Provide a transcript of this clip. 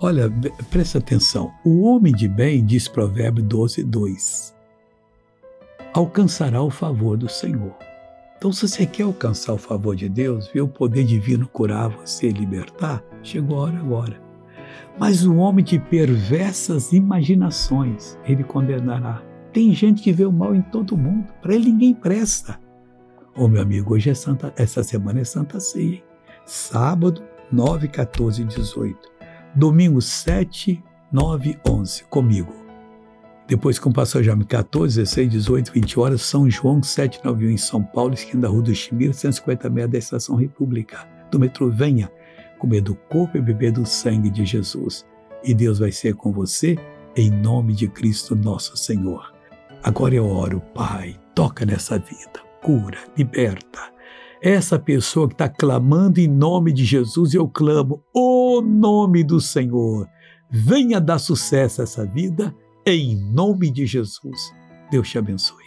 Olha, presta atenção. O homem de bem, diz Provérbio 12, 2, alcançará o favor do Senhor. Então, se você quer alcançar o favor de Deus, ver o poder divino curar você e libertar, chegou a hora agora. Mas o homem de perversas imaginações, ele condenará. Tem gente que vê o mal em todo mundo, para ele ninguém presta. Ô oh, meu amigo, hoje é Santa, essa semana é Santa Ceia. Sábado, 9, 14 e 18. Domingo 7, 9, 11, comigo. Depois com o pastor Jaime 14, 16, 18, 20 horas, São João 791 em São Paulo, esquina da Rua do Chimiro, 150 metros da Estação República. Do metrô, venha comer do corpo e beber do sangue de Jesus. E Deus vai ser com você, em nome de Cristo nosso Senhor. Agora eu oro, Pai, toca nessa vida, cura, liberta. Essa pessoa que está clamando em nome de Jesus, eu clamo, o nome do Senhor. Venha dar sucesso a essa vida em nome de Jesus. Deus te abençoe.